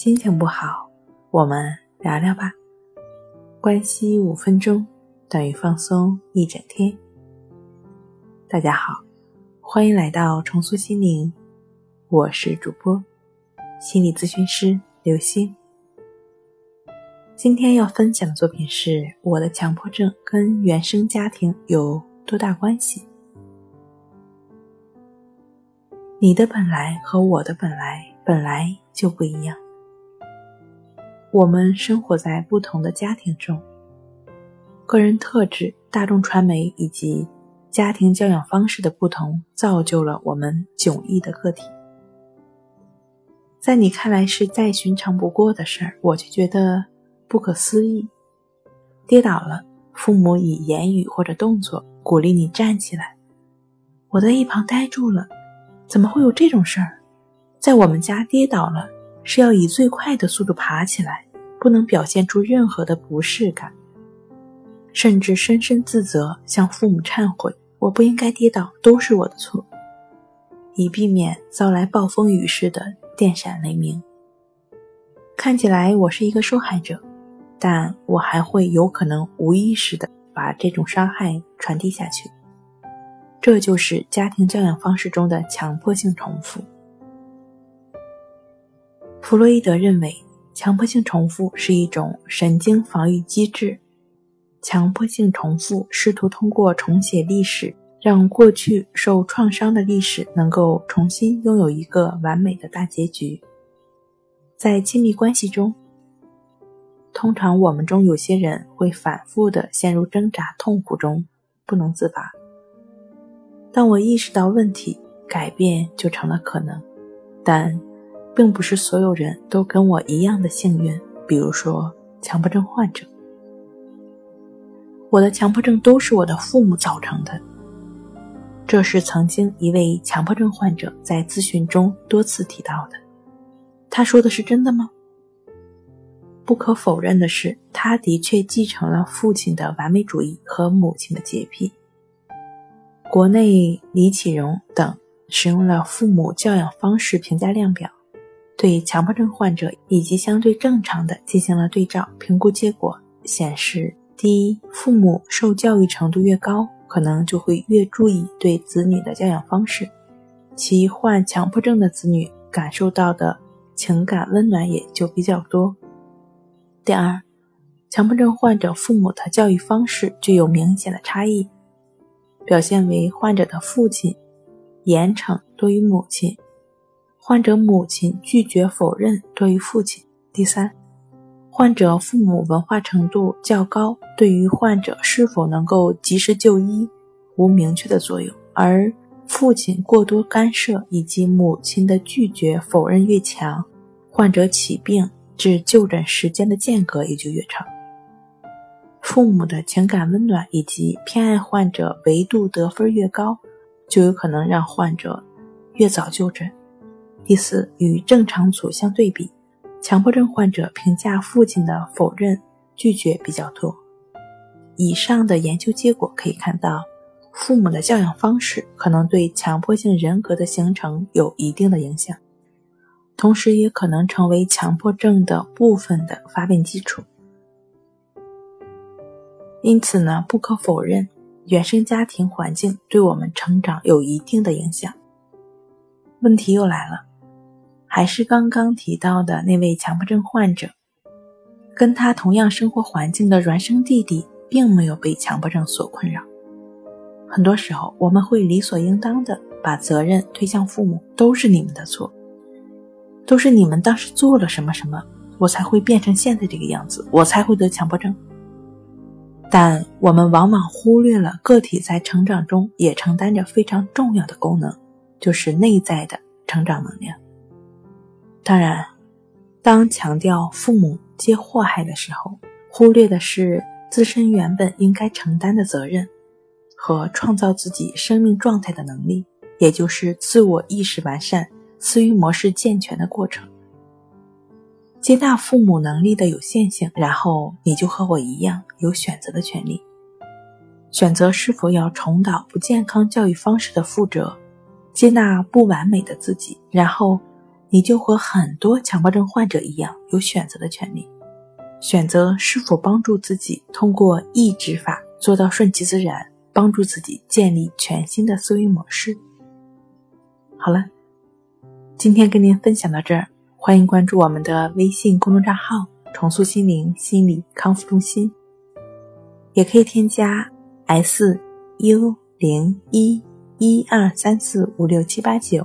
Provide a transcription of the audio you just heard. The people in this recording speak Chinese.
心情不好，我们聊聊吧。关系五分钟等于放松一整天。大家好，欢迎来到重塑心灵，我是主播心理咨询师刘星。今天要分享的作品是我的强迫症跟原生家庭有多大关系？你的本来和我的本来本来就不一样。我们生活在不同的家庭中，个人特质、大众传媒以及家庭教养方式的不同，造就了我们迥异的个体。在你看来是再寻常不过的事儿，我却觉得不可思议。跌倒了，父母以言语或者动作鼓励你站起来。我在一旁呆住了，怎么会有这种事儿？在我们家跌倒了。是要以最快的速度爬起来，不能表现出任何的不适感，甚至深深自责，向父母忏悔：“我不应该跌倒，都是我的错。”以避免遭来暴风雨似的电闪雷鸣。看起来我是一个受害者，但我还会有可能无意识的把这种伤害传递下去。这就是家庭教养方式中的强迫性重复。弗洛伊德认为，强迫性重复是一种神经防御机制。强迫性重复试图通过重写历史，让过去受创伤的历史能够重新拥有一个完美的大结局。在亲密关系中，通常我们中有些人会反复的陷入挣扎痛苦中，不能自拔。当我意识到问题，改变就成了可能，但。并不是所有人都跟我一样的幸运。比如说，强迫症患者，我的强迫症都是我的父母造成的。这是曾经一位强迫症患者在咨询中多次提到的。他说的是真的吗？不可否认的是，他的确继承了父亲的完美主义和母亲的洁癖。国内李启荣等使用了父母教养方式评价量表。对强迫症患者以及相对正常的进行了对照评估，结果显示：第一，父母受教育程度越高，可能就会越注意对子女的教养方式，其患强迫症的子女感受到的情感温暖也就比较多。第二，强迫症患者父母的教育方式具有明显的差异，表现为患者的父亲严惩多于母亲。患者母亲拒绝否认多于父亲。第三，患者父母文化程度较高，对于患者是否能够及时就医无明确的作用，而父亲过多干涉以及母亲的拒绝否认越强，患者起病至就诊时间的间隔也就越长。父母的情感温暖以及偏爱患者维度得分越高，就有可能让患者越早就诊。第四，与正常组相对比，强迫症患者评价父亲的否认、拒绝比较多。以上的研究结果可以看到，父母的教养方式可能对强迫性人格的形成有一定的影响，同时也可能成为强迫症的部分的发病基础。因此呢，不可否认，原生家庭环境对我们成长有一定的影响。问题又来了。还是刚刚提到的那位强迫症患者，跟他同样生活环境的孪生弟弟，并没有被强迫症所困扰。很多时候，我们会理所应当的把责任推向父母，都是你们的错，都是你们当时做了什么什么，我才会变成现在这个样子，我才会得强迫症。但我们往往忽略了个体在成长中也承担着非常重要的功能，就是内在的成长能量。当然，当强调父母皆祸害的时候，忽略的是自身原本应该承担的责任和创造自己生命状态的能力，也就是自我意识完善、思维模式健全的过程。接纳父母能力的有限性，然后你就和我一样有选择的权利，选择是否要重蹈不健康教育方式的覆辙，接纳不完美的自己，然后。你就和很多强迫症患者一样，有选择的权利，选择是否帮助自己通过抑制法做到顺其自然，帮助自己建立全新的思维模式。好了，今天跟您分享到这儿，欢迎关注我们的微信公众账号“重塑心灵心理康复中心”，也可以添加 s u 零一一二三四五六七八九。